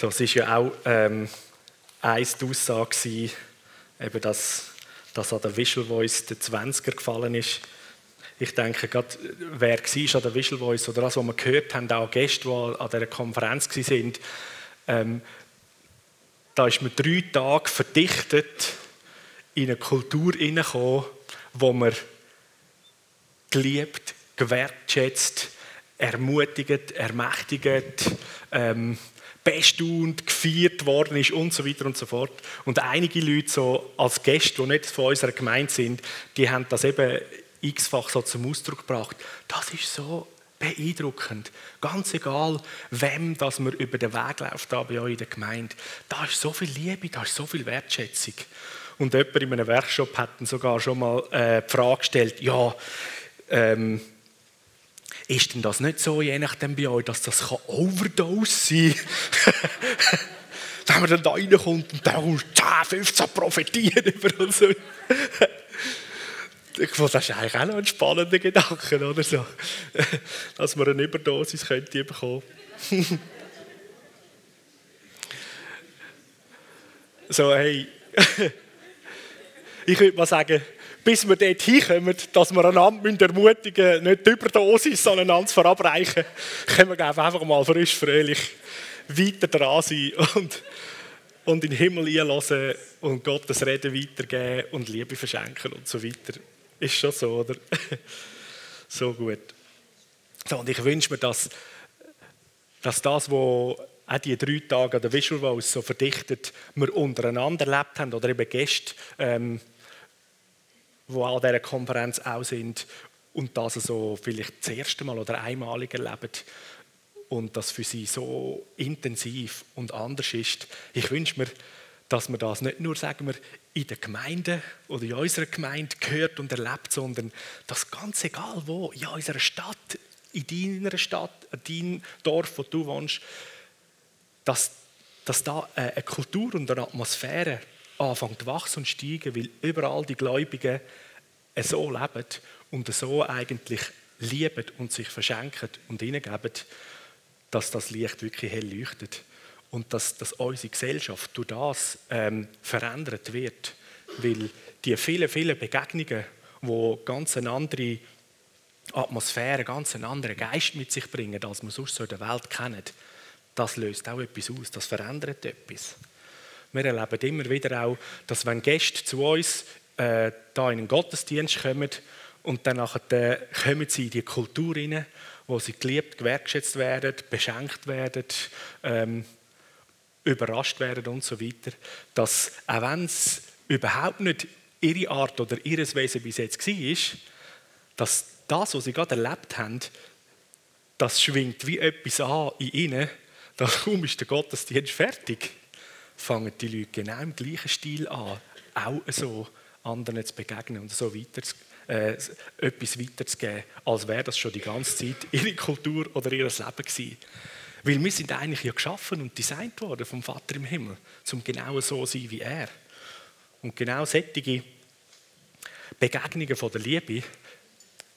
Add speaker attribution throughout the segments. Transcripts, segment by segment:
Speaker 1: So, es ist ja auch ähm, eins die Aussage, eben, dass, dass an der Visual Voice der 20er gefallen ist. Ich denke, gerade wer war an der Visual Voice oder das, was wir gehört haben, auch Gäste, die an dieser Konferenz waren, ähm, da ist man drei Tage verdichtet in eine Kultur hineingekommen, wo man geliebt, gewertschätzt, ermutigt, ermächtigt, ähm, bestaunt, gefeiert worden ist und so weiter und so fort. Und einige Leute so als Gäste, die nicht von unserer Gemeinde sind, die haben das eben x-fach so zum Ausdruck gebracht. Das ist so beeindruckend. Ganz egal, wem das man über den Weg läuft da bei euch in der Gemeinde. Da ist so viel Liebe, da ist so viel Wertschätzung. Und jemand in einem Workshop hat sogar schon mal äh, die Frage gestellt, ja, ähm, ist denn das nicht so, je nachdem bei euch, dass das Overdose sein kann? Wenn man dann da reinkommt und dann 10, 15 profitieren über uns. Ich fand, das ist eigentlich auch noch ein spannender Gedanke, oder so. Dass man eine Überdosis könnte bekommen. so, hey. Ich würde mal sagen, bis wir dort hinkommen, dass wir einander ermutigen müssen, nicht die Überdosis, sondern einander verabreichen, können wir einfach mal frisch, fröhlich weiter dran sein und, und in den Himmel einlassen und Gottes Reden weitergeben und Liebe verschenken und so weiter. Ist schon so, oder? so gut. So, und ich wünsche mir, dass, dass das, was auch die drei Tage an der Visual Voice so verdichtet, wir untereinander erlebt haben oder eben Gäste, ähm, die an dieser Konferenz auch sind und das so vielleicht das erste Mal oder einmalig erleben und das für sie so intensiv und anders ist. Ich wünsche mir, dass wir das nicht nur, sagen wir, in der Gemeinde oder in unserer Gemeinde gehört und erlebt, sondern dass ganz egal wo, in unserer Stadt, in deiner Stadt, in deinem Dorf, wo du wohnst, dass, dass da eine Kultur und eine Atmosphäre anfängt zu wachsen und steigen, weil überall die Gläubigen so leben und so eigentlich lieben und sich verschenken und hineingeben, dass das Licht wirklich hell leuchtet und dass, dass unsere Gesellschaft durch das ähm, verändert wird, weil die vielen, vielen Begegnungen, wo ganz eine andere Atmosphäre, ganz einen anderen Geist mit sich bringen, als man sonst so in der Welt kennt, das löst auch etwas aus, das verändert etwas. Wir erleben immer wieder auch, dass wenn Gäste zu uns äh, da in den Gottesdienst kommen und dann äh, kommen sie in die Kultur hinein, wo sie geliebt, gewertschätzt werden, beschenkt werden, ähm, überrascht werden und so weiter, dass auch wenn es überhaupt nicht ihre Art oder ihres Wesen bis jetzt war, dass das, was sie gerade erlebt haben, das schwingt wie etwas an in ihnen, kaum ist der Gottesdienst fertig, fangen die Leute genau im gleichen Stil an, auch so anderen zu begegnen und so weiter, äh, etwas weiterzugeben, als wäre das schon die ganze Zeit ihre Kultur oder ihr Leben gewesen. Weil wir sind eigentlich ja geschaffen und designt worden vom Vater im Himmel, zum genau so zu sein wie er. Und genau solche Begegnungen von der Liebe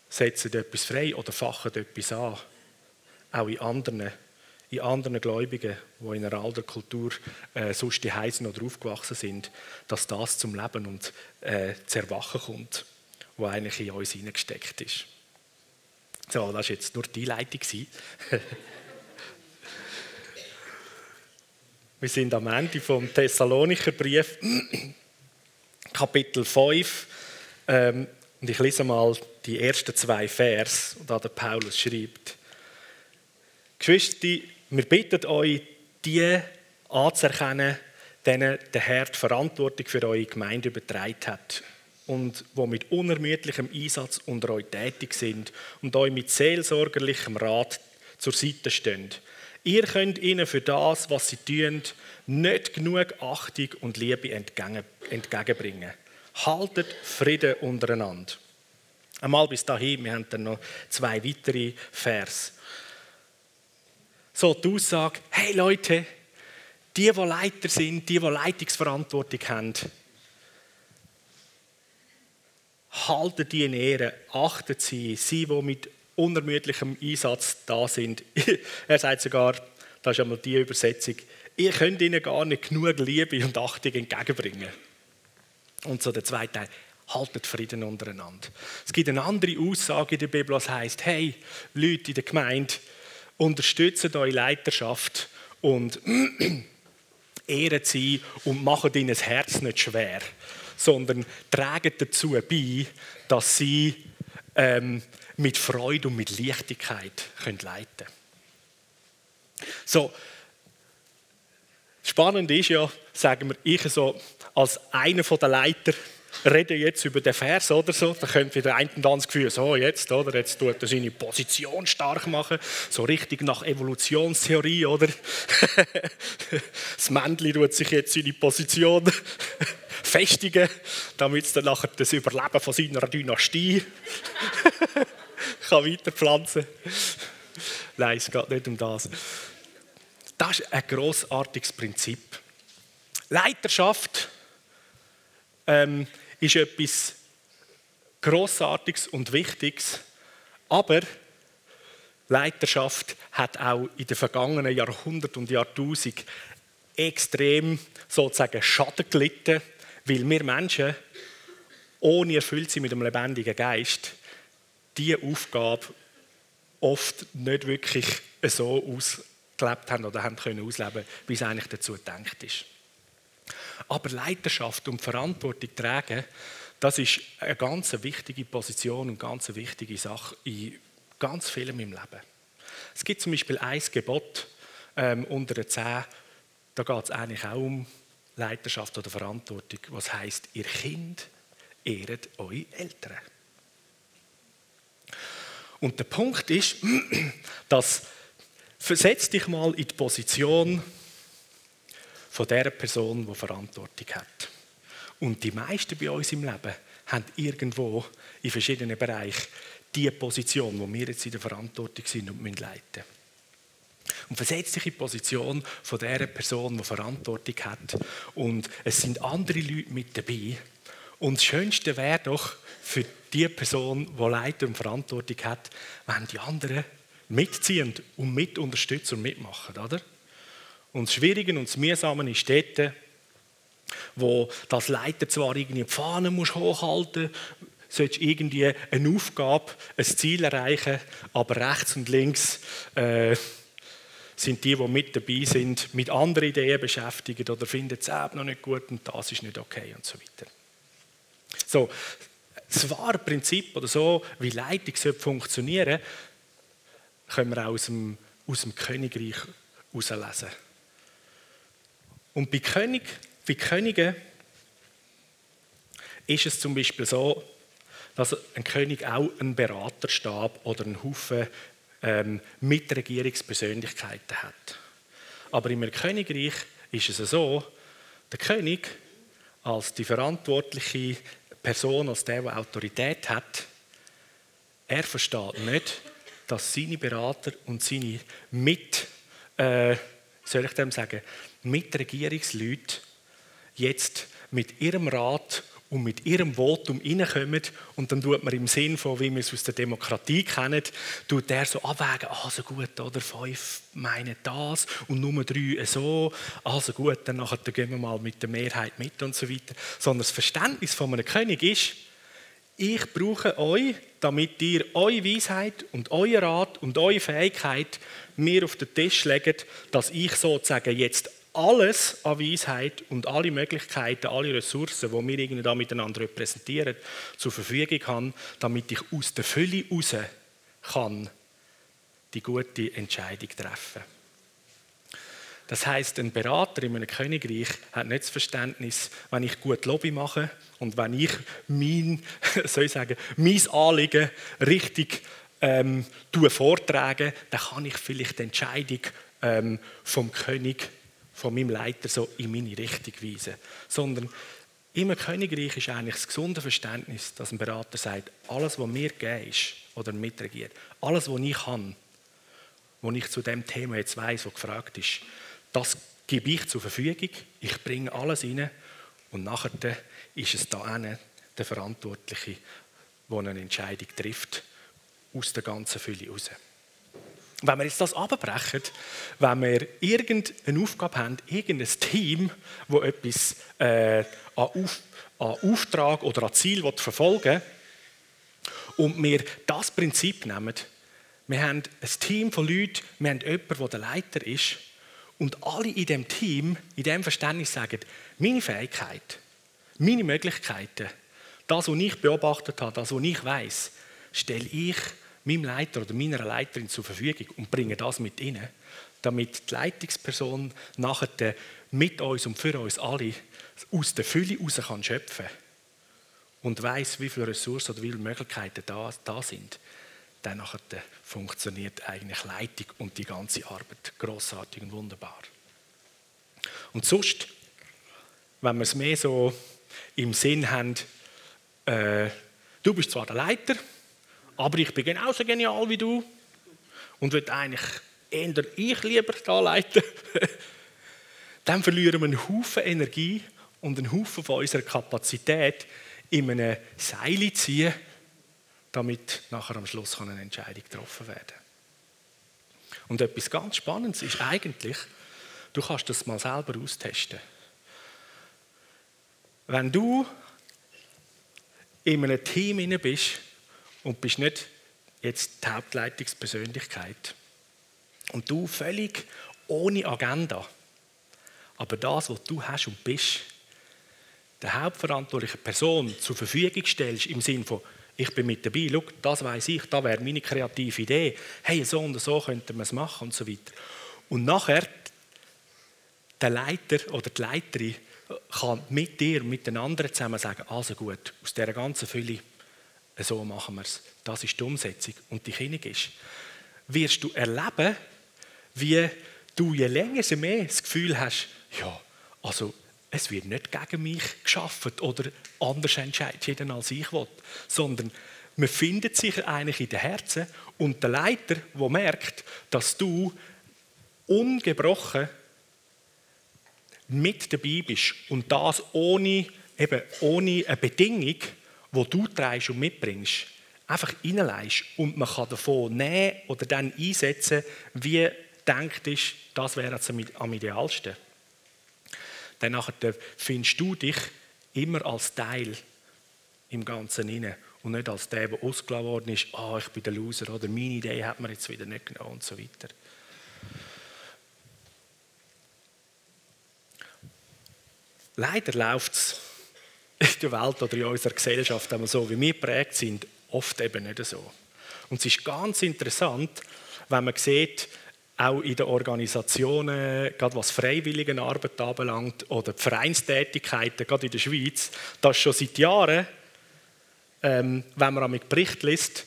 Speaker 1: setzen etwas frei oder fachen etwas an. Auch in anderen, in anderen Gläubigen, die in einer alten Kultur äh, sonst die heißen oder aufgewachsen sind, dass das zum Leben und äh, zu erwachen kommt, wo eigentlich in uns hineingesteckt ist. So, das war jetzt nur die Einleitung. Wir sind am Ende vom Thessalonicher Brief, Kapitel 5. Ähm, und ich lese mal die ersten zwei Vers, da der Paulus schreibt. Geschwister, wir bitten euch, die anzuerkennen, denen der Herr die Verantwortung für eure Gemeinde übertragen hat und wo mit unermüdlichem Einsatz unter euch tätig sind und euch mit seelsorgerlichem Rat zur Seite stehen Ihr könnt ihnen für das, was sie tun, nicht genug Achtung und Liebe entgegenbringen. Haltet Frieden untereinander. Einmal bis dahin, wir haben dann noch zwei weitere Vers. So die Aussage, hey Leute, die, die Leiter sind, die, die Leitungsverantwortung haben, haltet die in Ehre, achtet sie, sie, die mit unermüdlichem Einsatz da sind. er sagt sogar, Das ist einmal die Übersetzung. Ihr könnt ihnen gar nicht genug Liebe und Achtung entgegenbringen. Und so der zweite Teil, haltet Frieden untereinander. Es gibt eine andere Aussage in der Bibel, die heißt: Hey, Leute in der Gemeinde, unterstützt eure Leiterschaft und ehren sie und machen ihnen das Herz nicht schwer, sondern tragen dazu bei, dass sie ähm, mit Freude und mit Leichtigkeit können leiten können. So, spannend ist ja, sagen wir, ich so als einer der Leiter rede jetzt über den Vers oder so, dann könnte wieder ein und das Gefühl, so jetzt, oder, jetzt tut er seine Position stark machen, so richtig nach Evolutionstheorie, oder? das Männchen tut sich jetzt seine Position festigen, damit es dann nachher das Überleben von seiner Dynastie kann weiterpflanzen Nein, es geht nicht um das. Das ist ein grossartiges Prinzip. Leiterschaft ähm, ist etwas Grossartiges und Wichtiges, aber Leiterschaft hat auch in den vergangenen Jahrhunderten und Jahrtausenden extrem sozusagen Schaden gelitten, weil wir Menschen ohne erfüllt sind mit einem lebendigen Geist diese Aufgabe oft nicht wirklich so ausgelebt haben oder haben können ausleben, wie es eigentlich dazu gedacht ist. Aber Leiterschaft und Verantwortung tragen, das ist eine ganz wichtige Position und ganz wichtige Sache in ganz vielem im Leben. Es gibt zum Beispiel ein Gebot ähm, unter den zehn, da geht es eigentlich auch um Leiterschaft oder Verantwortung, was heißt, ihr Kind ehret eure Eltern. Und der Punkt ist, dass versetz dich mal in die Position von der Person, die Verantwortung hat. Und die meisten bei uns im Leben haben irgendwo in verschiedenen Bereichen die Position, wo wir jetzt in der Verantwortung sind und leiten müssen. Und versetzt dich in die Position von der Person, die Verantwortung hat. Und es sind andere Leute mit dabei. Und das Schönste wäre doch für die Person, die Leitung und Verantwortung hat, wenn die anderen mitziehen und mit unterstützen und mitmachen, oder? Und das Schwierige und das Mühsame ist dort, wo das Leiter zwar irgendwie die Fahne hochhalten muss, sollst irgendwie eine Aufgabe, ein Ziel erreichen, aber rechts und links äh, sind die, die mit dabei sind, mit anderen Ideen beschäftigt oder finden es eben noch nicht gut und das ist nicht okay und so weiter. So, das wahre Prinzip oder so, wie Leitung funktionieren können wir auch aus dem, aus dem Königreich herauslesen. Und bei, König, bei Königen ist es zum Beispiel so, dass ein König auch einen Beraterstab oder einen Haufen ähm, Mitregierungspersönlichkeiten hat. Aber im Königreich ist es so, der König als die verantwortliche Person, als der, der Autorität hat, er versteht nicht, dass seine Berater und seine Mit, äh, soll ich dem sagen, Mitregierungsleute jetzt mit ihrem Rat und mit ihrem Votum reinkommen und dann tut man im Sinn von, wie wir es aus der Demokratie kennen, tut der so abwägen, also gut, oder fünf meinen das und Nummer drei so, also gut, dann nachher gehen wir mal mit der Mehrheit mit und so weiter. Sondern das Verständnis von einem König ist, ich brauche euch, damit ihr eure Weisheit und euer Rat und eure Fähigkeit mir auf den Tisch legt, dass ich sozusagen jetzt alles an Weisheit und alle Möglichkeiten, alle Ressourcen, die wir irgendwie da miteinander repräsentieren, zur Verfügung haben, damit ich aus der Fülle raus kann die gute Entscheidung treffen. Das heißt, ein Berater in einem Königreich hat nicht das Verständnis, wenn ich gut Lobby mache und wenn ich mein, soll ich sagen, mein Anliegen richtig ähm, vortrage, dann kann ich vielleicht die Entscheidung ähm, vom König von meinem Leiter so in meine Richtung weisen. Sondern im Königreich ist eigentlich das gesunde Verständnis, dass ein Berater sagt, alles, was mir gegeben ist oder mitregiert, alles, was ich kann, was ich zu dem Thema jetzt weiß, was gefragt ist, das gebe ich zur Verfügung, ich bringe alles rein und nachher ist es da eine, der Verantwortliche, der eine Entscheidung trifft, aus der ganzen Fülle heraus. Wenn wir jetzt das abbrechen, wenn wir irgendeine Aufgabe haben, irgendein Team, wo etwas äh, an, Auf, an, Auftrag oder an Ziel verfolgen will, und wir das Prinzip nehmen, wir haben ein Team von Leuten, wir haben jemanden, der der Leiter ist, und alle in dem Team, in dem Verständnis sagen, meine Fähigkeit, meine Möglichkeiten, das, was ich beobachtet habe, das, was ich weiß, stelle ich meinem Leiter oder meiner Leiterin zur Verfügung und bringe das mit ihnen, damit die Leitungsperson nachher mit uns und für uns alle aus der Fülle heraus kann schöpfen und weiß, wie viele Ressourcen oder wie viele Möglichkeiten da, da sind, dann nachher funktioniert eigentlich Leitung und die ganze Arbeit großartig und wunderbar. Und sonst, wenn wir es mehr so im Sinn haben, äh, du bist zwar der Leiter, aber ich bin genauso genial wie du und will eigentlich eher ich lieber da leiten, dann verlieren wir einen Haufen Energie und einen Haufen von unserer Kapazität in einem Seil ziehen, damit nachher am Schluss eine Entscheidung getroffen werden. Und etwas ganz Spannendes ist eigentlich, du kannst das mal selber austesten. Wenn du in einem Team bist und bist nicht jetzt die Hauptleitungspersönlichkeit. Und du völlig ohne Agenda, aber das, was du hast und bist, der hauptverantwortliche Person zur Verfügung stellst, im Sinne von, ich bin mit dabei, schau, das weiß ich, da wäre meine kreative Idee, hey, so und so könnte man es machen und so weiter. Und nachher der Leiter oder die Leiterin kann mit dir, mit den anderen zusammen sagen, also gut, aus dieser ganzen Fülle, so machen wir es. Das ist die Umsetzung. Und die Kinder ist, wirst du erleben, wie du je länger je mehr das Gefühl hast, ja, also es wird nicht gegen mich geschaffen oder anders entscheidet jeder als ich will, sondern man findet sich eigentlich in den Herzen und der Leiter, der merkt, dass du ungebrochen mit dabei bist und das ohne, eben ohne eine Bedingung, die du trägst und mitbringst, einfach reinleist und man kann davon nehmen oder dann einsetzen, wie denkt ist, das wäre am idealsten dann findest du dich immer als Teil im Ganzen inne und nicht als der, der ausgeladen worden ist, ah, ich bin der Loser oder meine Idee hat man jetzt wieder nicht genommen und so weiter. Leider läuft es der Welt oder in unserer Gesellschaft einmal so, wie wir prägt sind, oft eben nicht so. Und es ist ganz interessant, wenn man sieht, auch in den Organisationen, gerade was Freiwilligenarbeit anbelangt oder die Vereinstätigkeiten, gerade in der Schweiz, dass schon seit Jahren, ähm, wenn man mit Bericht liest,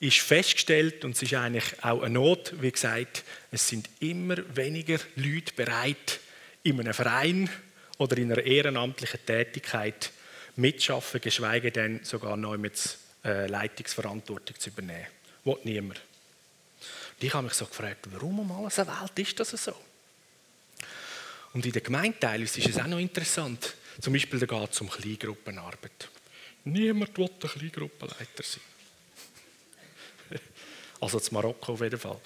Speaker 1: ist festgestellt, und es ist eigentlich auch eine Not, wie gesagt, es sind immer weniger Leute bereit, in einem Verein oder in einer ehrenamtlichen Tätigkeit mitzuschaffen, geschweige denn sogar neu mit äh, Leitungsverantwortung zu übernehmen. Will niemand. Und ich habe mich so gefragt, warum um alles der Welt ist das so? Und in den Gemeindeteilen ist es auch noch interessant. Zum Beispiel da geht es um Kleingruppenarbeit. Niemand will ein Kleingruppenleiter sein. Also zu Marokko auf jeden Fall.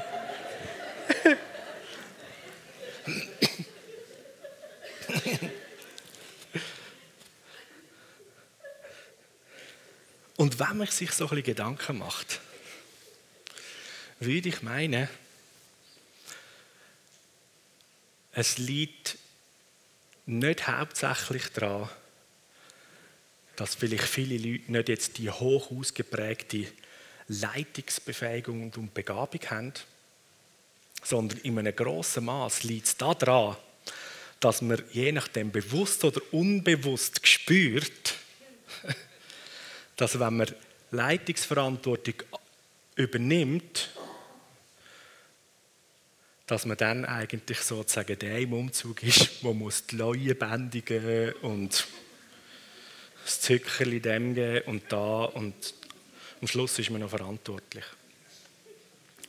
Speaker 1: Und wenn man sich so ein bisschen Gedanken macht, würde ich meinen, es liegt nicht hauptsächlich daran, dass vielleicht viele Leute nicht jetzt die hoch ausgeprägte Leitungsbefähigung und Begabung haben, sondern in einem grossen Maß liegt es daran, dass man je nachdem bewusst oder unbewusst spürt, dass wenn man Leitungsverantwortung übernimmt, dass man dann eigentlich sozusagen der im Umzug ist, wo muss die Leute bändigen und das Zückerli dem geben und da und am Schluss ist man noch verantwortlich.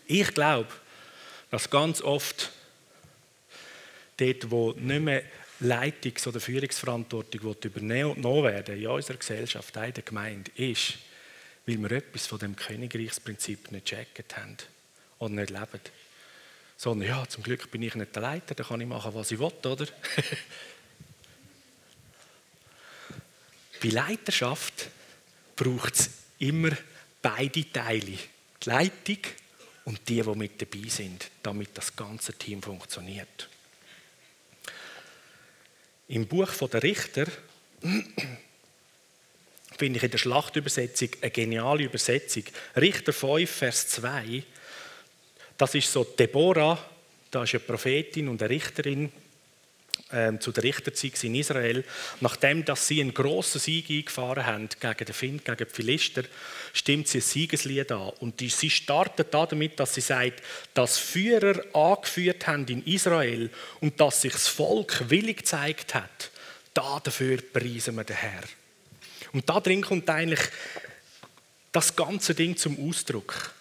Speaker 1: Ich glaube, dass ganz oft dort, wo nicht mehr Leitungs- oder Führungsverantwortung übernommen werden in unserer Gesellschaft, in der Gemeinde, ist, weil wir etwas von dem Königreichsprinzip nicht gecheckt haben oder nicht leben. Sondern ja, zum Glück bin ich nicht der Leiter, da kann ich machen, was ich will, oder? Bei Leiterschaft braucht es immer beide Teile. Die Leitung und die, die mit dabei sind, damit das ganze Team funktioniert. Im Buch der Richter finde ich in der Schlachtübersetzung eine geniale Übersetzung. Richter 5, Vers 2. Das ist so Deborah, da ist eine Prophetin und eine Richterin ähm, zu der Richterzeit in Israel. Nachdem dass sie einen grossen Sieg eingefahren haben gegen den Find, gegen die Philister, stimmt sie ein Siegeslied an. Und die, sie startet damit, dass sie sagt, dass Führer angeführt haben in Israel und dass sich das Volk willig gezeigt hat. Da dafür preisen wir den Herrn. Und da drin kommt eigentlich das ganze Ding zum Ausdruck.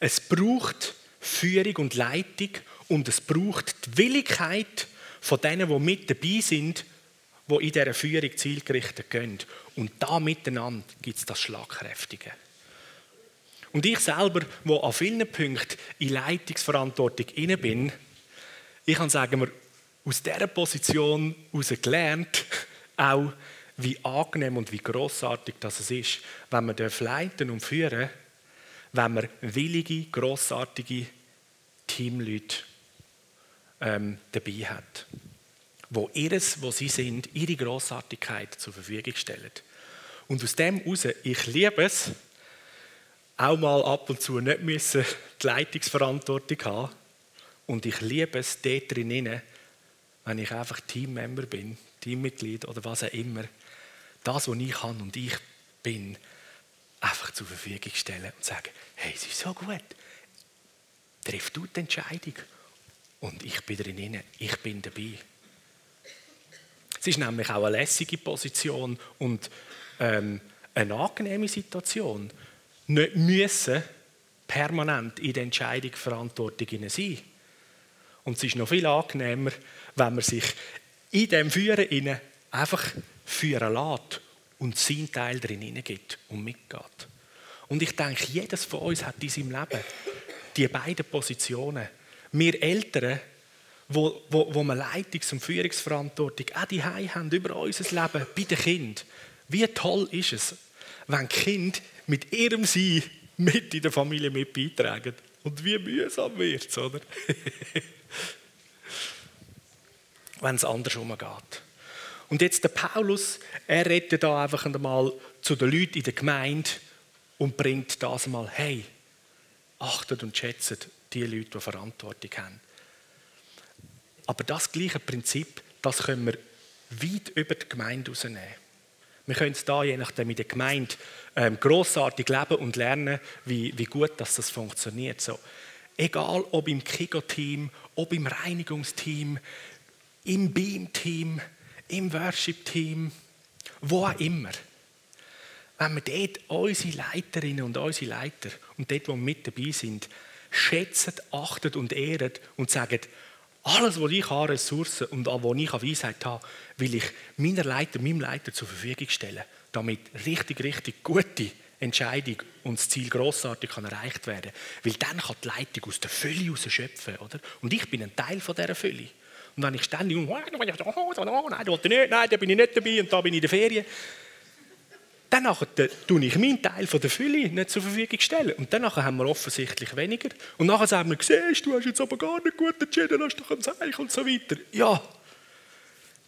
Speaker 1: Es braucht Führung und Leitung und es braucht die Willigkeit von denen, die mit dabei sind, die in dieser Führung zielgerichtet gehen. Und da miteinander gibt es das Schlagkräftige. Und ich selber, wo an vielen Punkten in Leitungsverantwortung inne bin, ich kann sagen, aus dieser Position heraus gelernt, auch wie angenehm und wie großartig das ist, wenn man leiten und führen wenn man willige, großartige Teamleute ähm, dabei hat, wo ihres, wo sie sind, ihre Großartigkeit zur Verfügung stellen. Und aus dem heraus, ich liebe es, auch mal ab und zu nicht müssen die Leitungsverantwortung haben. Und ich liebe es dort drinnen, wenn ich einfach Teammember bin, Teammitglied oder was auch immer, das, was ich kann und ich bin, einfach zur Verfügung stellen und sagen, hey, es ist so gut. Triff du die Entscheidung. Und ich bin drin, ich bin dabei. Es ist nämlich auch eine lässige Position und ähm, eine angenehme Situation. Nicht müssen permanent in der Entscheidung Verantwortung sein. Und es ist noch viel angenehmer, wenn man sich in dem Führen einfach führen lässt und seinen Teil drin gibt und mitgeht. Und ich denke, jedes von uns hat in seinem Leben die beiden Positionen. Wir Eltern, wo, wo, wo wir Leitungs- und Führungsverantwortung auch die haben über unser Leben bei den Kindern. Wie toll ist es, wenn Kind mit ihrem Sein mit in der Familie mit beitragen. Und wie mühsam wird es, oder? wenn es andersrum geht. Und jetzt der Paulus, er redet da einfach einmal zu den Leuten in der Gemeinde und bringt das einmal, hey, achtet und schätzt die Leute, die Verantwortung haben. Aber das gleiche Prinzip, das können wir weit über die Gemeinde rausnehmen. Wir können es da je nachdem in der Gemeinde ähm, grossartig leben und lernen, wie, wie gut dass das funktioniert. So, egal ob im Kigo-Team, ob im Reinigungsteam, im Beam-Team, im Worship-Team, wo auch immer. Wenn wir dort unsere Leiterinnen und unsere Leiter und dort, wo wir mit dabei sind, schätzen, achten und ehren und sagen, alles, was ich an Ressourcen und wo ich an Weisheit habe, will ich meiner Leiter, meinem Leiter zur Verfügung stellen, damit richtig, richtig gute Entscheidung und das Ziel grossartig kann erreicht werden Weil dann kann die Leitung aus der Fülle heraus schöpfen. Oder? Und ich bin ein Teil von dieser Fülle. Und wenn ich ständig, nein, da wollte ich nicht, nein, da bin ich nicht dabei und da bin ich in der Ferien, dann tue ich meinen Teil von der Fülle nicht zur Verfügung stellen. Und dann haben wir offensichtlich weniger. Und nachher sagen wir, siehst du, hast jetzt aber gar nicht gut entschieden, hast doch ein Zeichen und so weiter. Ja,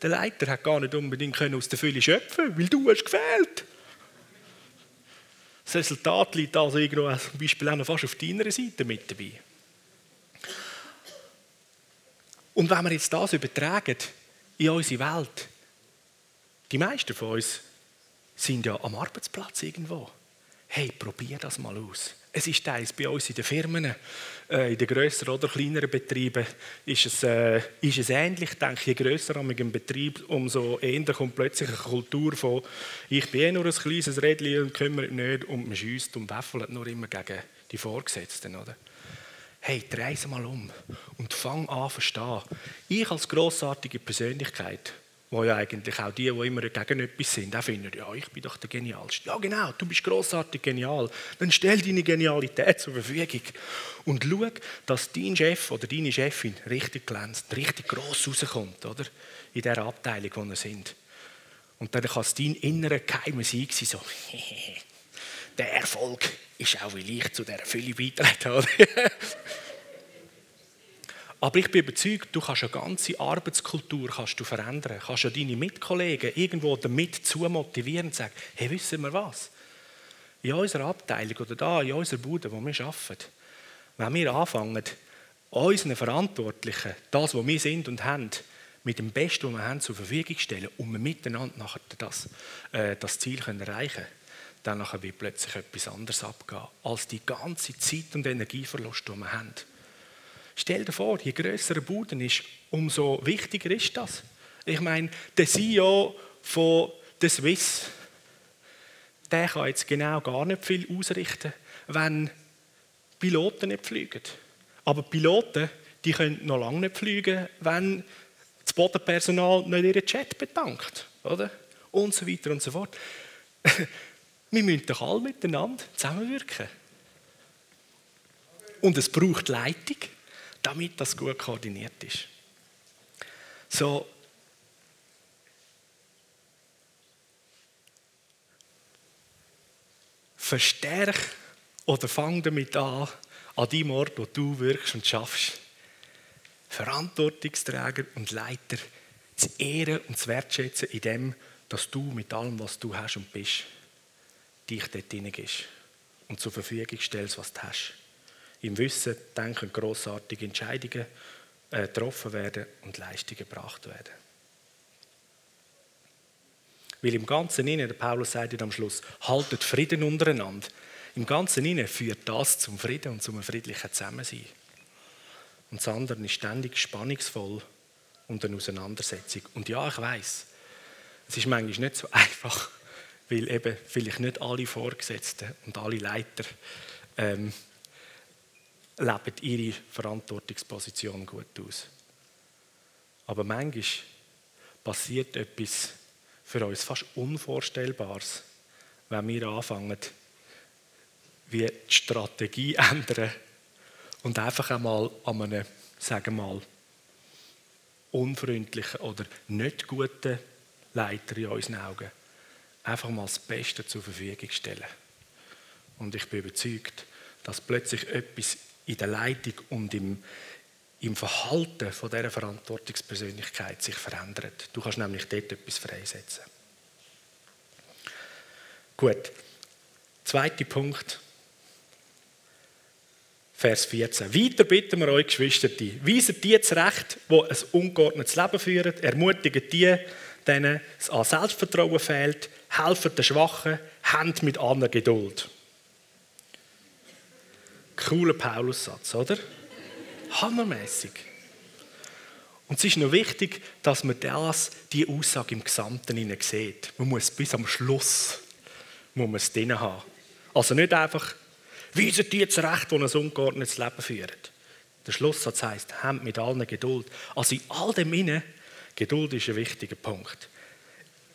Speaker 1: der Leiter hat gar nicht unbedingt aus der Fülle schöpfen weil du hast gefehlt. Das Resultat liegt also irgendwo zum Beispiel auch noch fast auf deiner Seite mit dabei. Und wenn wir jetzt das übertragen in unsere Welt, die meisten von uns sind ja am Arbeitsplatz irgendwo. Hey, probier das mal aus. Es ist teils bei uns in den Firmen, äh, in den grösseren oder kleineren Betrieben, ist es, äh, ist es ähnlich. Ich denke, je grösser ein Betrieb, umso eher kommt plötzlich eine Kultur von «Ich bin eh nur ein kleines Rädchen und kümmere mich nicht» und man schiesst und wäffelt nur immer gegen die Vorgesetzten. Oder? Hey, dreh mal um und fang an zu verstehen. Ich als grossartige Persönlichkeit wo ja eigentlich auch die, die immer gegen etwas sind, auch finden, ja, ich bin doch der Genialste. Ja, genau, du bist großartig genial. Dann stell deine Genialität zur Verfügung und schau, dass dein Chef oder deine Chefin richtig glänzt, richtig gross rauskommt, oder? In der Abteilung, wo wir sind. Und dann kann es dein innerer geheimer Sieg sein, so, der Erfolg ist auch, wie ich zu dieser Fülle beitreten habe. Aber ich bin überzeugt, du kannst eine ganze Arbeitskultur kannst du verändern. Kannst ja deine Mitkollegen irgendwo damit zu motivieren und sagen, hey, wissen wir was? In unserer Abteilung oder da, in unserer Bude, wo wir arbeiten, wenn wir anfangen, unseren Verantwortlichen das, was wir sind und haben, mit dem Besten, was wir haben, zur Verfügung stellen und wir miteinander nachher das, äh, das Ziel können erreichen können, dann nachher wird plötzlich etwas anderes abgehen, als die ganze Zeit und Energieverlust, die wir haben. Stell dir vor, je grösser ein Boden ist, umso wichtiger ist das. Ich meine, der CEO von der Swiss, der kann jetzt genau gar nicht viel ausrichten, wenn Piloten nicht fliegen. Aber Piloten, die können noch lange nicht fliegen, wenn das Bodenpersonal nicht ihren Chat bedankt. Oder? Und so weiter und so fort. Wir müssen doch alle miteinander zusammenwirken. Und es braucht Leitung, damit das gut koordiniert ist. So, verstärk oder fang damit an, an dem Ort, wo du wirkst und schaffst, Verantwortungsträger und Leiter zu ehren und zu wertschätzen in dem, dass du mit allem, was du hast und bist, dich dort hineingehst und zur Verfügung stellst, was du hast. Im Wissen, Denken, grossartige Entscheidungen äh, getroffen werden und Leistungen gebracht werden. Weil im Ganzen inne, der Paulus sagt ja am Schluss, haltet Frieden untereinander. Im Ganzen inne führt das zum Frieden und zum friedlichen Zusammensein. Und das andere ist ständig spannungsvoll und eine Auseinandersetzung. Und ja, ich weiß, es ist manchmal nicht so einfach, weil eben vielleicht nicht alle Vorgesetzten und alle Leiter ähm, leben ihre Verantwortungsposition gut aus. Aber manchmal passiert etwas für uns fast Unvorstellbares, wenn wir anfangen, wie die Strategie ändern und einfach einmal an einem, sagen wir mal, unfreundlichen oder nicht guten Leiter in unseren Augen einfach mal das Beste zur Verfügung stellen. Und ich bin überzeugt, dass plötzlich etwas in der Leitung und im, im Verhalten von dieser Verantwortungspersönlichkeit sich verändert. Du kannst nämlich dort etwas freisetzen. Gut. Zweiter Punkt. Vers 14. Weiter bitten wir euch, Geschwister, weiset die zurecht, die ein ungeordnetes Leben führen, ermutigt die, denen es an Selbstvertrauen fehlt, helfen den Schwachen, habt mit aller Geduld. Cooler Paulussatz, oder? Hammermäßig. Und es ist noch wichtig, dass man das, die Aussage im Gesamten sieht. Man muss bis am Schluss muss man es drin haben. Also nicht einfach, weisen die zurecht, die ein ungeordnetes Leben führen. Der Schlusssatz heisst, habt mit allen Geduld. Also in all dem inne, Geduld ist ein wichtiger Punkt.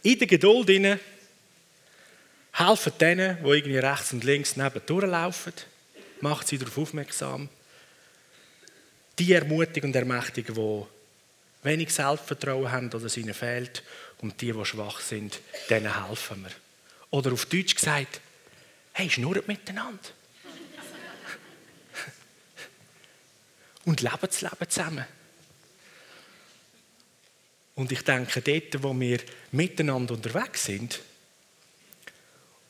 Speaker 1: In der Geduld inne helfen denen, die irgendwie rechts und links neben durchlaufen, macht sie darauf aufmerksam. Die ermutigen und ermächtigen, die wenig Selbstvertrauen haben oder es ihnen fehlt, und die, die schwach sind, denen helfen wir. Oder auf Deutsch gesagt, hey, schnurrt miteinander. und leben das Leben zusammen. Und ich denke, dort, wo wir miteinander unterwegs sind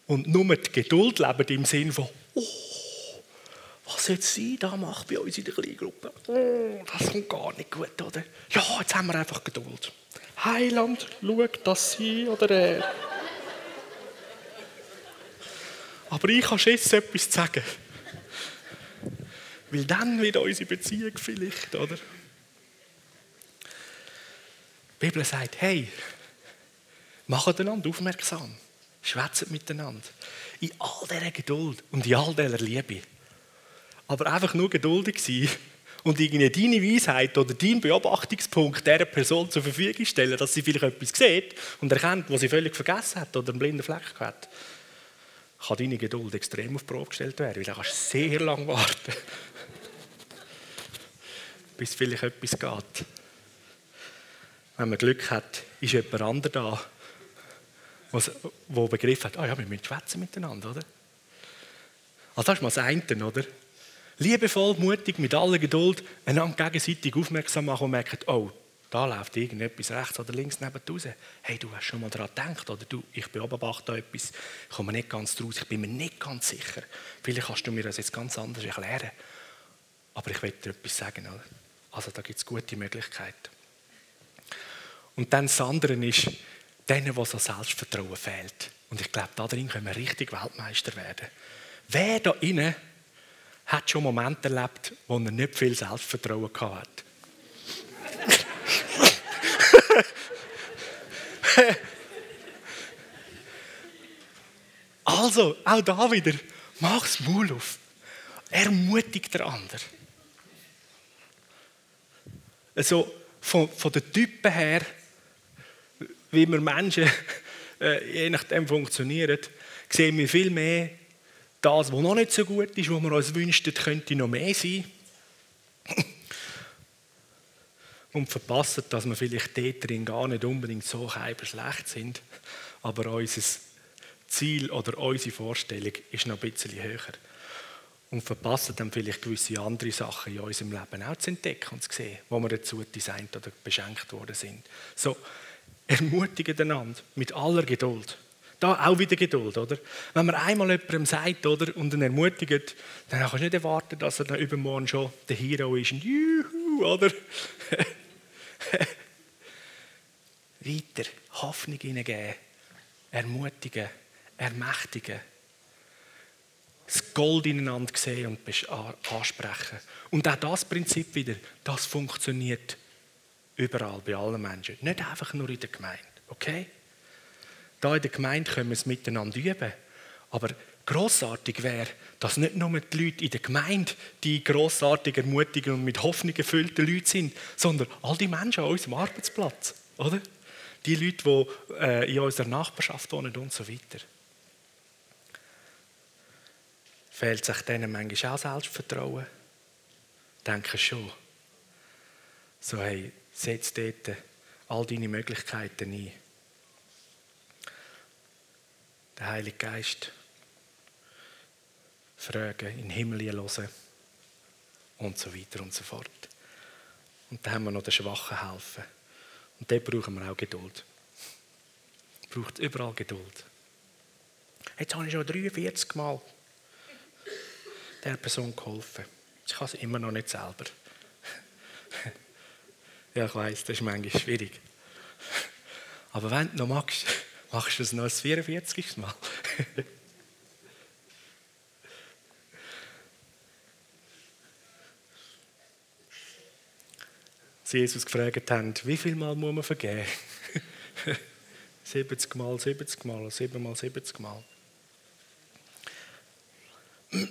Speaker 1: und nur die Geduld leben im Sinn von, oh, was jetzt sie da macht bei uns in der Kleingruppe, oh, das kommt gar nicht gut, oder? Ja, jetzt haben wir einfach Geduld. Heiland, schau, dass sie oder er. Aber ich habe jetzt etwas zu sagen. Weil dann wird unsere Beziehung vielleicht, oder? Die Bibel sagt, hey, macht einander aufmerksam. Schwätzt miteinander. In all dieser Geduld und in all dieser Liebe. Aber einfach nur geduldig sein und irgendwie deine Weisheit oder deinen Beobachtungspunkt dieser Person zur Verfügung stellen, dass sie vielleicht etwas sieht und erkennt, was sie völlig vergessen hat oder einen blinden Fleck hat, kann deine Geduld extrem auf die Probe gestellt werden, weil dann kannst du sehr lange warten, bis vielleicht etwas geht. Wenn man Glück hat, ist jemand anderes da, der begriffen hat, ah ja, wir müssen schwätzen miteinander, oder? Also das ist mal das eine, oder? Liebevoll, mutig, mit aller Geduld einander gegenseitig aufmerksam machen und merken, oh, da läuft irgendetwas rechts oder links neben raus. Hey, du hast schon mal daran gedacht, oder du, ich beobachte da etwas, ich komme nicht ganz draus, ich bin mir nicht ganz sicher. Vielleicht kannst du mir das jetzt ganz anders erklären. Aber ich will dir etwas sagen. Oder? Also da gibt es gute Möglichkeiten. Und dann das andere ist, denen, was so Selbstvertrauen fehlt. Und ich glaube, darin können wir richtig Weltmeister werden. Wer da innen hat schon Momente erlebt, wo er nicht viel Selbstvertrauen hat? also, auch da wieder, mach's Maul auf. Ermutigt der andere. Also, von, von den Typen her, wie wir Menschen äh, je nachdem funktionieren, sehen wir viel mehr das, was noch nicht so gut ist, was wir uns wünschen, könnte noch mehr sein. Und verpassen, dass wir vielleicht dort drin gar nicht unbedingt so schlecht sind, aber unser Ziel oder unsere Vorstellung ist noch ein bisschen höher. Und verpassen dann vielleicht gewisse andere Sachen in unserem Leben auch zu entdecken und zu sehen, wo wir dazu designt oder beschenkt worden sind. So, ermutigen einander mit aller Geduld. Da auch wieder Geduld, oder? Wenn man einmal jemandem sagt, oder, und ihn ermutigt, dann kannst du nicht erwarten, dass er dann übermorgen schon der Hero ist und juhu, oder? Weiter Hoffnung hineingeben, ermutigen, ermächtigen, das Gold ineinander sehen und ansprechen. Und auch das Prinzip wieder, das funktioniert überall, bei allen Menschen. Nicht einfach nur in der Gemeinde, okay? Da in der Gemeinde können wir es miteinander üben. Aber grossartig wäre, dass nicht nur die Leute in der Gemeinde die grossartig ermutigen und mit Hoffnung erfüllten Leute sind, sondern all die Menschen an unserem Arbeitsplatz, oder? Die Leute, die äh, in unserer Nachbarschaft wohnen und so weiter. Fehlt sich denen manchmal auch Selbstvertrauen? Denke schon. So, hey, setz dort all deine Möglichkeiten ein den Heiligen Geist fragen, in den Himmel hören und so weiter und so fort. Und dann haben wir noch den Schwachen helfen. Und dort brauchen wir auch Geduld. Braucht überall Geduld. Jetzt habe ich schon 43 Mal der Person geholfen. Ich kann es immer noch nicht selber. ja, ich weiß, das ist manchmal schwierig. Aber wenn du noch magst, Machst du es noch das 44. Mal? Sie Jesus gefragt haben, wie viel Mal muss man vergeben? 70 Mal, 70 Mal, 7 Mal, 70 Mal.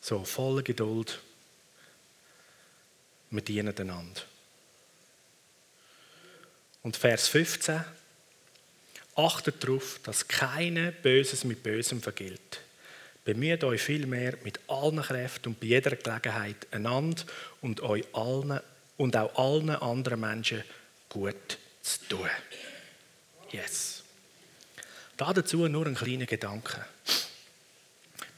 Speaker 1: So, volle Geduld. Wir dienen einander. Und Vers 15. Achtet darauf, dass keine Böses mit Bösem vergilt. Bemüht euch vielmehr mit allen Kräften und bei jeder Gelegenheit einander und euch allen und auch allen anderen Menschen gut zu tun. Yes. Da dazu nur ein kleiner Gedanke.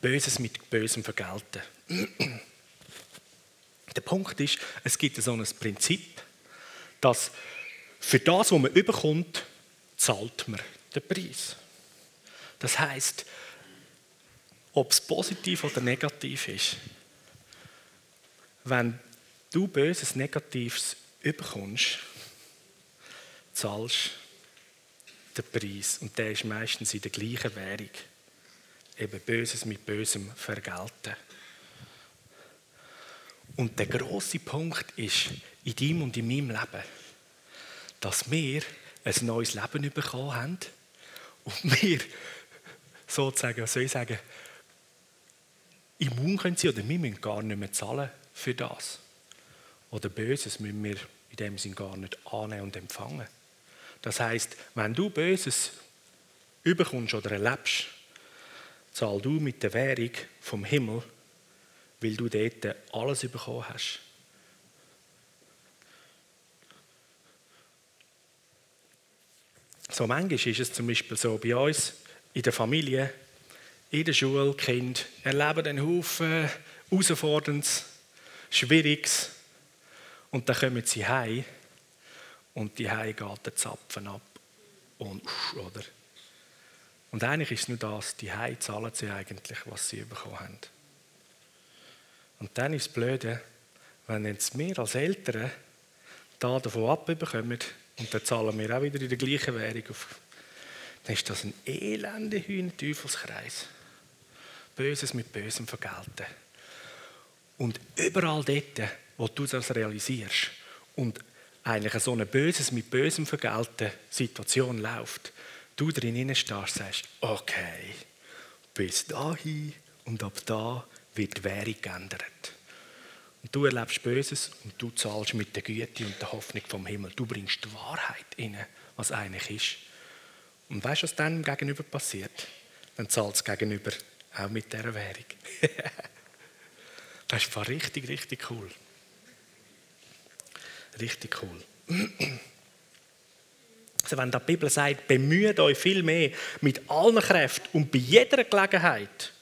Speaker 1: Böses mit Bösem vergelten. Der Punkt ist, es gibt so ein Prinzip, dass für das, was man überkommt, zahlt man den Preis. Das heißt, ob es positiv oder negativ ist, wenn du Böses, Negatives überkommst, zahlst den Preis. Und der ist meistens in der gleichen Währung. Eben Böses mit Bösem vergelten. Und der große Punkt ist in deinem und in meinem Leben, dass wir ein neues Leben bekommen haben und wir sozusagen, soll ich sagen, immun können sein oder wir müssen gar nicht mehr zahlen für das. Oder Böses müssen wir in dem Sinn gar nicht annehmen und empfangen. Das heißt, wenn du Böses überkommst oder erlebst, zahl du mit der Währung vom Himmel, weil du dort alles bekommen hast. So manchmal ist es zum Beispiel so bei uns in der Familie, in der Schule, Kind erleben einen Haufen Herausforderndes, Schwieriges und dann kommen sie heim und die heim geht der Zapfen ab und oder und eigentlich ist es nur das, die heim zahlen sie eigentlich, was sie bekommen haben. Und dann ist es blöde, wenn jetzt wir als Eltern da davon abbekommen und dann zahlen wir auch wieder in der gleichen Währung auf, dann ist das ein elender Hühner-Teufelskreis. Böses mit Bösem vergelten. Und überall dort, wo du das realisierst und eigentlich so eine Böses mit Bösem vergelten Situation läuft, du drin stehst, sagst, okay, bis dahin und ab da wird die Währung geändert. Und du erlebst Böses und du zahlst mit der Güte und der Hoffnung vom Himmel. Du bringst die Wahrheit inne, was eigentlich ist. Und weißt du, was dann gegenüber passiert? Dann zahlt es gegenüber auch mit dieser Währung. das ist richtig, richtig cool. Richtig cool. Also wenn die Bibel sagt, bemüht euch viel mehr mit allen Kräften und bei jeder Gelegenheit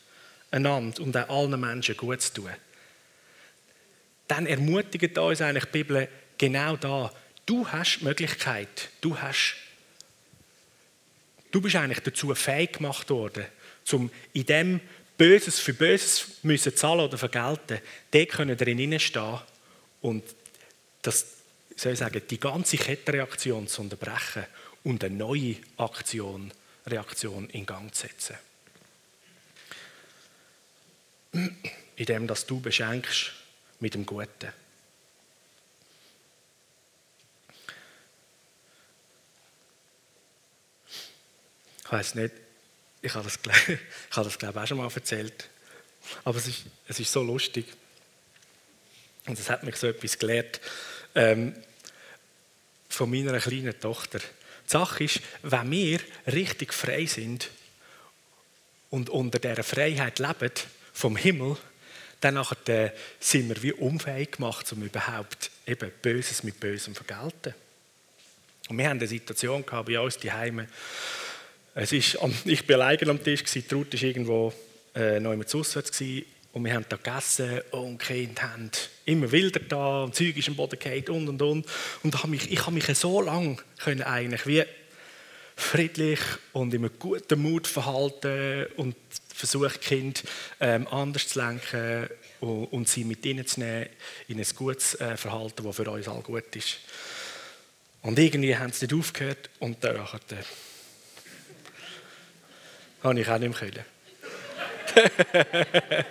Speaker 1: einander und auch allen Menschen gut zu tun, dann ermutigt uns eigentlich die Bibel genau da. Du hast die Möglichkeit, du hast, du bist eigentlich dazu fähig gemacht worden, um in dem Böses für Böses müssen zahlen oder vergelten, dort können drin stehen und das, soll ich sagen, die ganze Kettenreaktion zu unterbrechen und eine neue Aktion, Reaktion in Gang zu setzen. Indem, dass du beschenkst mit dem Guten. Ich weiß nicht, ich habe das, ich habe das glaube ich auch schon mal erzählt, aber es ist, es ist so lustig. Und es hat mich so etwas gelehrt ähm, von meiner kleinen Tochter. Die Sache ist, wenn wir richtig frei sind und unter dieser Freiheit leben, vom Himmel, dann äh, sind wir wie unfähig gemacht, um überhaupt eben Böses mit Bösem zu vergelten. Und wir haben eine Situation gehabt bei uns die Heime. Es ist, ich war alleine am Tisch, die Ruth war irgendwo äh, noch immer zu und wir haben da gegessen und die Kinder haben immer wilder da und Zeug ist am Boden gefallen und und und. Und ich habe mich, ich habe mich so lange können eigentlich wie friedlich und in einem guten Mut verhalten und versucht, Kind ähm, anders zu lenken und, und, sie mit ihnen zu nehmen in ein gutes äh, Verhalten, das für uns alle gut ist. Und irgendwie haben sie nicht aufgehört und dann äh, habe ich auch nicht mehr können.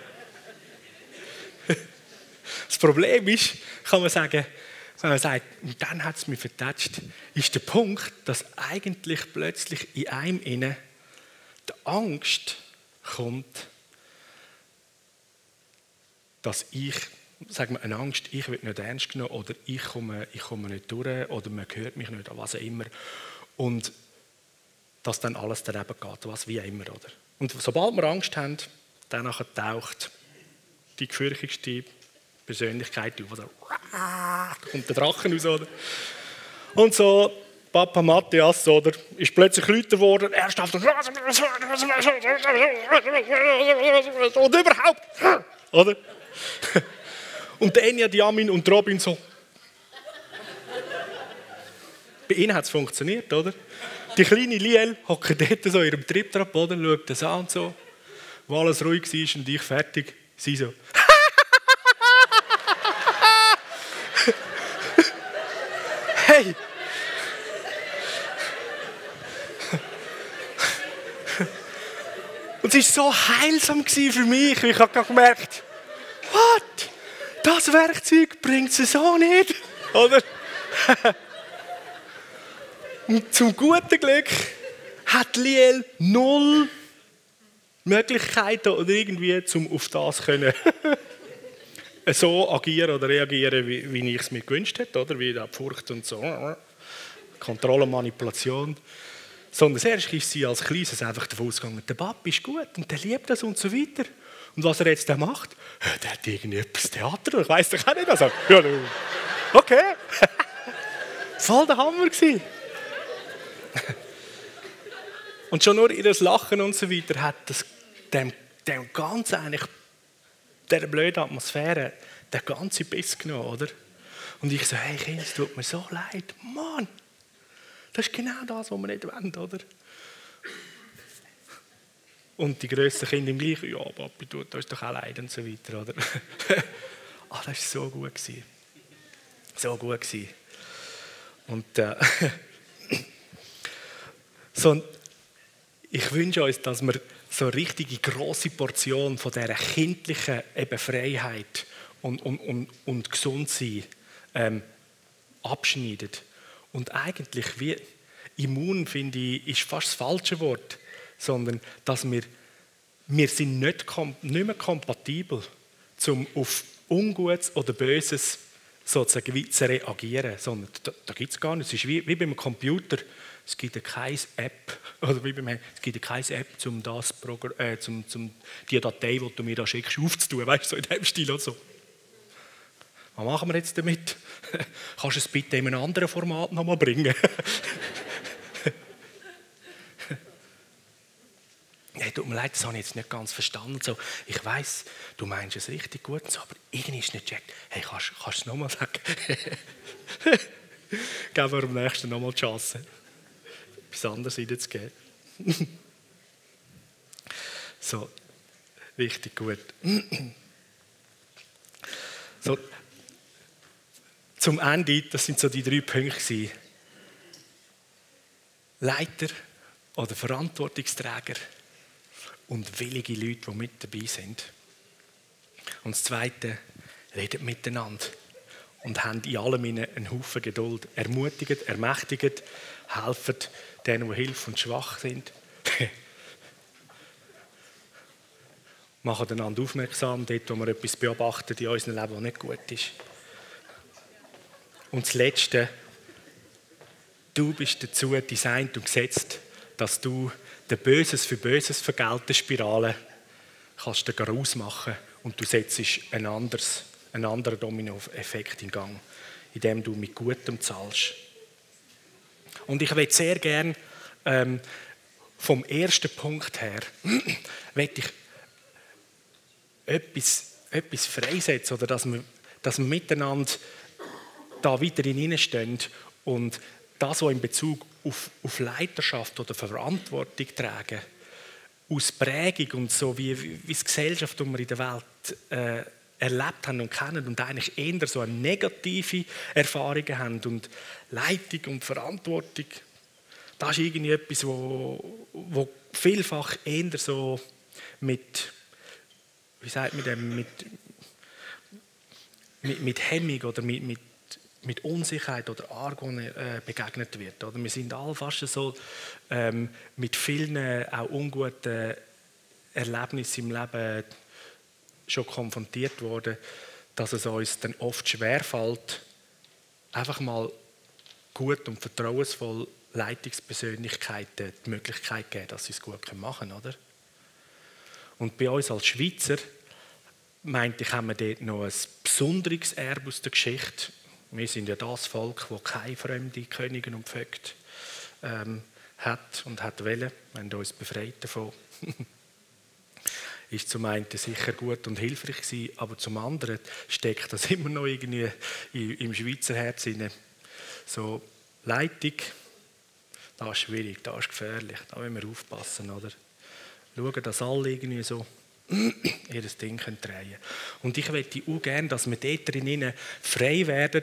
Speaker 1: das Problem ist, kann man sagen, man sagt, und dann hat es mich vertatscht, ist der Punkt, dass eigentlich plötzlich in einem innen die Angst kommt, dass ich, sagen wir, eine Angst, ich werde nicht ernst genommen oder ich komme, ich komme nicht durch oder man hört mich nicht, oder was auch immer. Und dass dann alles daneben geht, was wie immer. Oder? Und sobald wir Angst haben, dann taucht die gefürchtigste Persönlichkeit auf. Oder kommt der Drachen raus. Oder? Und so, Papa Matthias oder, ist plötzlich Leute geworden, ernsthaft und und überhaupt, oder? Und der Enya, Diamin und Robin so. Bei ihnen hat es funktioniert, oder? Die kleine Liel hockt dort so in ihrem Triptrap-Boden, schaut das an und so. Wo alles ruhig war und ich fertig, sie so. Hey! Und es war so heilsam für mich. Ich habe gemerkt, what? Das Werkzeug bringt es so nicht. Oder? Und zum guten Glück hat Liel null Möglichkeiten oder irgendwie, um auf das können so agieren oder reagieren, wie, wie ich es mir gewünscht hätte, oder? Wie die Furcht und so. Kontrolle, Manipulation. Sondern zuerst ist sie als Kleines einfach davon ausgegangen, der Papi ist gut und der liebt das und so weiter. Und was er jetzt macht, der hat irgendwie etwas Theater, ich weiß doch auch nicht. Also, okay. Voll der Hammer. Und schon nur ihr Lachen und so weiter hat das dem, dem ganz eigentlich, dieser blöden Atmosphäre, der ganze Biss genommen, oder? Und ich so, hey Kind, es tut mir so leid. Mann, das ist genau das, was wir nicht wollen, oder? Und die grössten Kinder im gleichen, ja, Papi, tut uns doch auch leid und so weiter, oder? ah, das war so gut. Gewesen. So gut gewesen. Und äh, so, ich wünsche uns, dass wir so eine richtige große Portion von dieser kindlichen eben Freiheit und, und, und, und Gesundsein ähm, abschneiden. Und eigentlich wie immun, finde ich, ist fast das falsche Wort, sondern dass wir, wir sind nicht, nicht mehr kompatibel, um auf Ungutes oder Böses sozusagen zu reagieren, sondern da, da gibt es gar nichts. Es ist wie, wie beim Computer, es gibt keine App, oder wie beim, es gibt keine App, um das äh, zum, zum die Datei, die du mir da schickst, aufzutun, weißt du, so in dem Stil oder so. Was machen wir jetzt damit? Kannst du es bitte in einem anderen Format nochmal bringen? Hey, tut mir leid, das habe ich jetzt nicht ganz verstanden. So, ich weiß, du meinst es richtig gut, so, aber irgendwie ist es nicht checkt. Hey, kannst, kannst du es nochmal sagen? Geben wir am nächsten nochmal die Chance, etwas anderes reinzugeben. so, richtig gut. so, zum Ende, das sind so die drei Punkte. Leiter oder Verantwortungsträger und willige Leute, die mit dabei sind. Und das Zweite, redet miteinander und haben in allem einen Haufen Geduld. Ermutigen, ermächtigen, helfen denen, die hilf und schwach sind. Machen einander aufmerksam, dort, wo wir etwas beobachten in unserem Leben, was nicht gut ist. Und das Letzte, du bist dazu designt und gesetzt, dass du der Böses für Böses vergelten Spirale kannst ausmachen und du setzt ein anderes, einen anderen Domino-Effekt in Gang, indem du mit Gutem zahlst. Und ich will sehr gern ähm, vom ersten Punkt her, ich etwas, etwas freisetzen oder dass wir, dass wir miteinander da weiter hineinstehen und das, was in Bezug auf, auf Leiterschaft oder Verantwortung tragen, aus Prägung und so, wie, wie die Gesellschaft, die wir in der Welt äh, erlebt haben und kennen und eigentlich eher so eine negative Erfahrungen haben und Leitung und Verantwortung, das ist irgendwie etwas, wo, wo vielfach eher so mit, wie sagt man dem, mit, mit, mit Hemmung oder mit, mit mit Unsicherheit oder Argon äh, begegnet wird. Oder? Wir sind alle fast so ähm, mit vielen auch unguten Erlebnissen im Leben schon konfrontiert worden, dass es uns dann oft schwerfällt, einfach mal gut und vertrauensvoll Leitungspersönlichkeiten die Möglichkeit geben, dass sie es gut machen können. Oder? Und bei uns als Schweizer, meinte ich, haben wir dort noch ein besonderes Erbe aus der Geschichte. Wir sind ja das Volk, das keine fremde Könige und Vögte ähm, hat und hat wollen. Wir haben uns befreit davon. ist zum einen sicher gut und hilfreich gewesen, aber zum anderen steckt das immer noch irgendwie im Schweizer Herz rein. So Leitung, das ist schwierig, das ist gefährlich, da müssen wir aufpassen, oder? Schauen, dass alle irgendwie so ihr Ding drehen können. Und ich möchte auch gerne, dass wir dort drinnen frei werden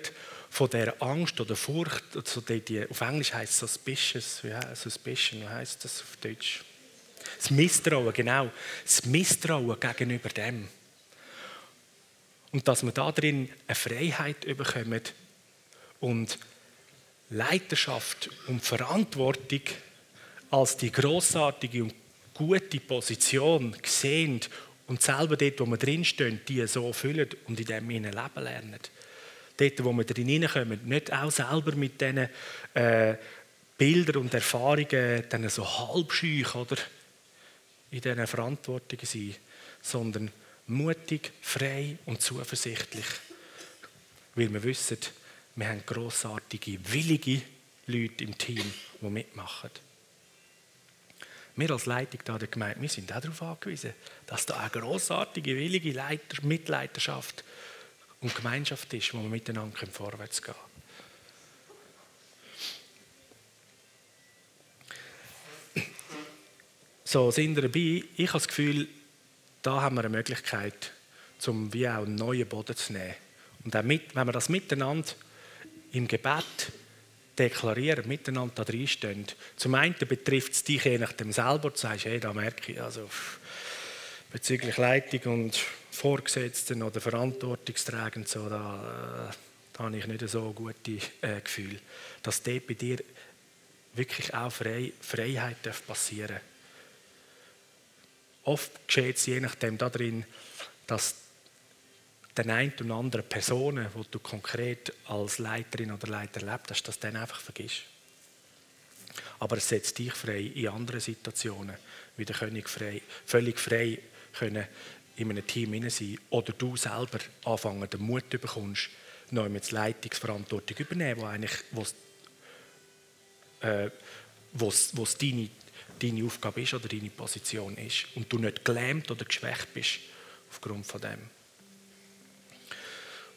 Speaker 1: von der Angst oder Furcht, also die, die, auf Englisch heißt es suspicious, wie suspicion, wie heißt das auf Deutsch? Das Misstrauen, genau. Das Misstrauen gegenüber dem. Und dass wir da drin eine Freiheit bekommen und Leiterschaft und Verantwortung als die großartige und gute Position sehen und selber dort, wo wir drinstehen, die so füllen und in dem Leben lernen. Dort, wo wir hineinkommen, nicht auch selber mit diesen äh, Bildern und Erfahrungen so halbscheuch oder in diesen Verantwortungen sein, sondern mutig, frei und zuversichtlich. Weil wir wissen, wir haben grossartige, willige Leute im Team, die mitmachen. Wir als Leitung der Gemeinde, wir sind auch darauf angewiesen, dass da eine grossartige, willige Leiter, Mitleiterschaft und Gemeinschaft ist, wo wir miteinander vorwärts gehen können. So sind wir dabei. Ich habe das Gefühl, da haben wir eine Möglichkeit, um wie auch einen neuen Boden zu nehmen. Und damit, wenn wir das miteinander im Gebet deklarieren, miteinander da reinstehen. Zum einen betrifft es dich je nachdem selber, du sagst, hey, da merke ich, also bezüglich Leitung und Vorgesetzten oder Verantwortungsträgern, so, da, da habe ich nicht so gute äh, Gefühle. Dass dort bei dir wirklich auch Frei, Freiheit passieren darf. Oft geschieht es je nachdem darin, dass den einen und anderen Personen, die du konkret als Leiterin oder Leiter erlebt hast, dass du dann einfach vergisst. Aber es setzt dich frei in anderen Situationen, wieder völlig frei, völlig frei können in einem Team hinein sein oder du selber anfangen, den Mut bekommst, noch mit Leitungsverantwortung übernehmen, wo eigentlich wo's, äh, wo's, wo's deine, deine Aufgabe ist oder deine Position ist und du nicht gelähmt oder geschwächt bist aufgrund von dem.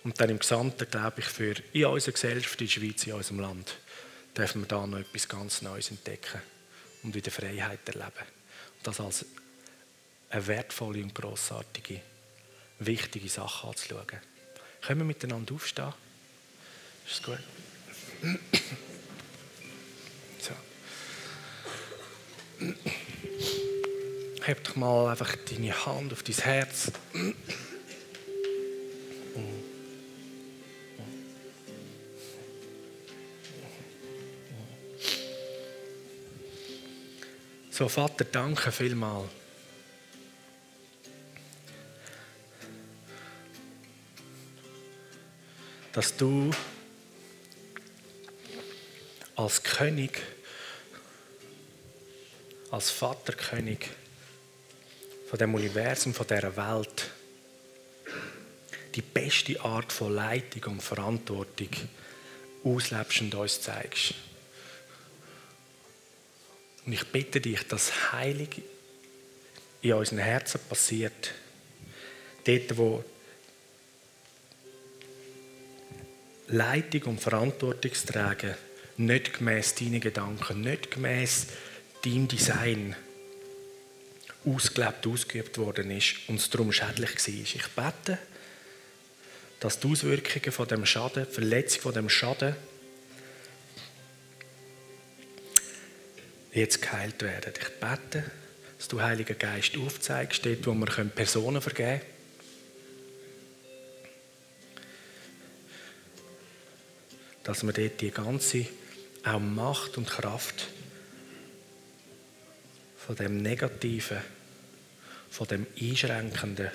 Speaker 1: Und dann im Gesamten, glaube ich, für in unserer Gesellschaft, in der Schweiz, in unserem Land, dürfen wir da noch etwas ganz Neues entdecken und wieder Freiheit erleben. Und das als eine wertvolle und grossartige, wichtige Sache anzuschauen. Können wir miteinander aufstehen? Ist gut? Heb doch mal einfach deine Hand auf dein Herz. So, Vater, danke vielmal. Dass du als König, als Vaterkönig von dem Universum, von dieser Welt, die beste Art von Leitung und Verantwortung auslebst und uns zeigst. Und ich bitte dich, dass Heilig in unseren Herzen passiert. Dort, wo Leitung und Verantwortungstragen nicht gemäß deinen Gedanken, nicht gemäß deinem Design ausgelebt, ausgeübt worden ist und es darum schädlich war. Ich bete, dass die Auswirkungen von dem Schaden, die Verletzung von dem Schaden jetzt geheilt werden. Ich bete, dass du, Heiliger Geist, aufzeigst, dort, wo wir Personen vergeben können. Dass wir dort die ganze auch Macht und Kraft von dem Negativen, von dem Einschränkenden,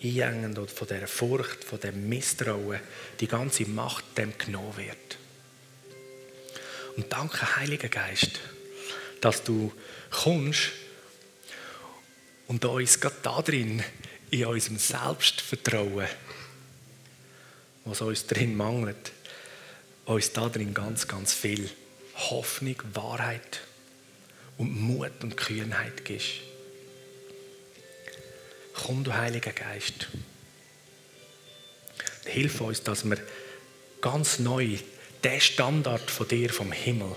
Speaker 1: Einengenden von der Furcht, von dem Misstrauen, die ganze Macht dem genommen wird. Und danke, Heiliger Geist, dass du kommst und uns gerade da drin, in unserem Selbstvertrauen, was uns drin mangelt, uns da drin ganz, ganz viel Hoffnung, Wahrheit und Mut und Kühnheit gibst. Komm, du Heiliger Geist. Hilf uns, dass wir ganz neu den Standard von dir vom Himmel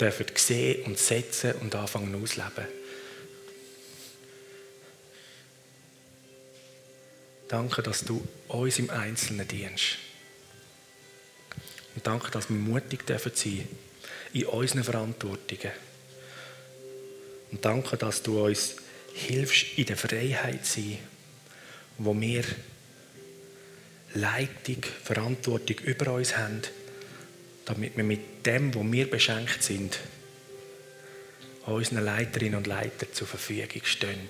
Speaker 1: dürfen sehen und setzen und anfangen ausleben. Danke, dass du uns im Einzelnen dienst. Und danke, dass wir mutig dürfen sein in unseren Verantwortungen. Und danke, dass du uns hilfst, in der Freiheit zu sein, wo wir Leitung, Verantwortung über uns haben damit wir mit dem, wo wir beschenkt sind, unseren Leiterinnen und Leitern zur Verfügung stehen.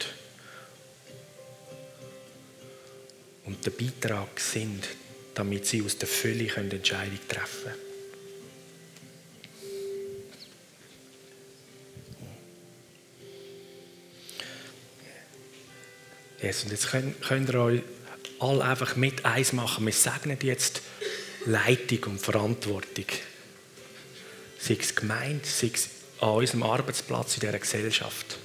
Speaker 1: Und der Beitrag sind, damit sie aus der Fülle Entscheidungen treffen können. Yes, und jetzt könnt, könnt ihr euch alle einfach mit eins machen. Wir segnen jetzt Leitung und Verantwortung. Sei es gemeint, sei es an unserem Arbeitsplatz in dieser Gesellschaft.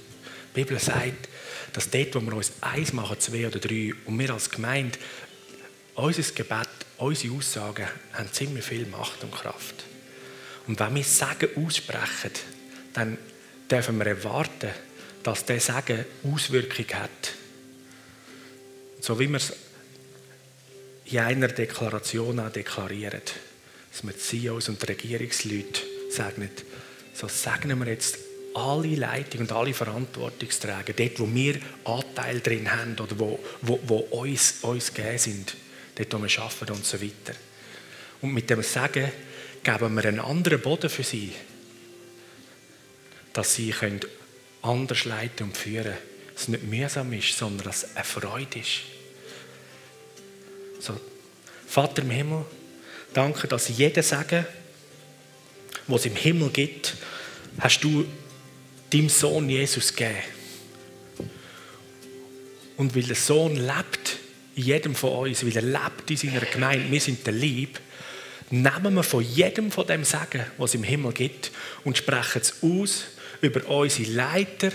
Speaker 1: Die Bibel sagt, dass dort, wo wir uns eins machen, zwei oder drei, und wir als Gemeinde, unser Gebet, unsere Aussagen haben ziemlich viel Macht und Kraft. Und wenn wir Sagen aussprechen, dann dürfen wir erwarten, dass der Sagen Auswirkungen hat. So wie wir es in einer Deklaration auch deklarieren, dass wir die CEOs und Regierungsleute segnen, so segnen wir jetzt alle Leitung und alle Verantwortungsträger, dort, wo wir Anteil drin haben oder wo, wo, wo uns, uns gegeben sind, dort, wo wir arbeiten und so weiter. Und mit dem Sagen geben wir einen anderen Boden für sie, dass sie können anders leiten und führen können. Es nicht mühsam ist, sondern dass es eine Freude ist. So, Vater im Himmel, danke, dass jeder Sagen, was es im Himmel gibt, hast du deinem Sohn Jesus gegeben. Und weil der Sohn lebt in jedem von uns, weil er lebt in seiner Gemeinde, wir sind der Lieb, nehmen wir von jedem von dem Sagen, was es im Himmel gibt, und sprechen es aus über unsere Leiter,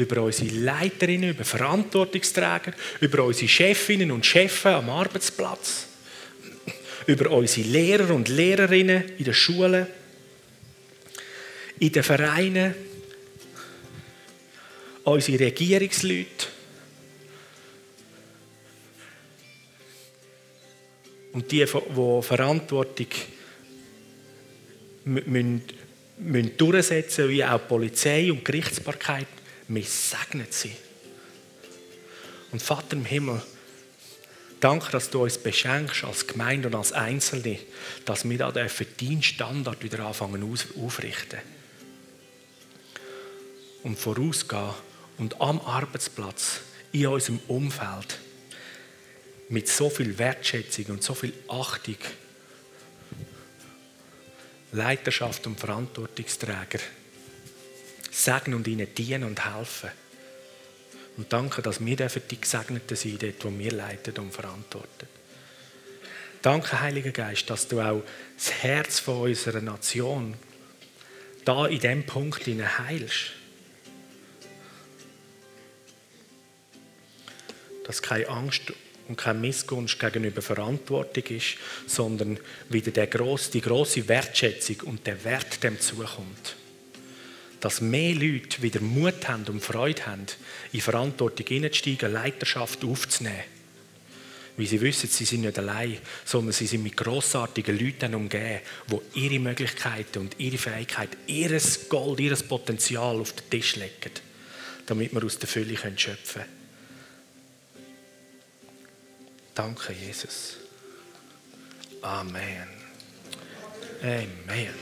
Speaker 1: über unsere Leiterinnen, über Verantwortungsträger, über unsere Chefinnen und Chefs am Arbeitsplatz, über unsere Lehrer und Lehrerinnen in den Schulen, in den Vereinen, unsere Regierungsleute. Und die, die Verantwortung müssen, müssen durchsetzen, wie auch Polizei und Gerichtsbarkeit, wir segnen sie. Und Vater im Himmel, danke, dass du uns beschenkst als Gemeinde und als Einzelne, dass wir da deinen Standard wieder anfangen aufrichten. Und vorausgehen und am Arbeitsplatz, in unserem Umfeld, mit so viel Wertschätzung und so viel Achtung, Leiterschaft und Verantwortungsträger segnen und ihnen dienen und helfen. Und danke, dass wir die Gesegneten sein dort, wo wir leiten und verantworten. Danke, Heiliger Geist, dass du auch das Herz von unserer Nation da in diesem Punkt heilst. Dass keine Angst und keine Missgunst gegenüber Verantwortung ist, sondern wieder der grosse, die große Wertschätzung und der Wert dem zukommt dass mehr Leute wieder Mut haben und Freude haben, in Verantwortung hineinzusteigen, Leiterschaft aufzunehmen. Weil sie wissen, sie sind nicht allein, sondern sie sind mit grossartigen Leuten umgeben, die ihre Möglichkeiten und ihre Fähigkeiten, ihr Gold, ihr Potenzial auf den Tisch legen, damit wir aus der Fülle schöpfen können. Danke, Jesus. Amen. Amen.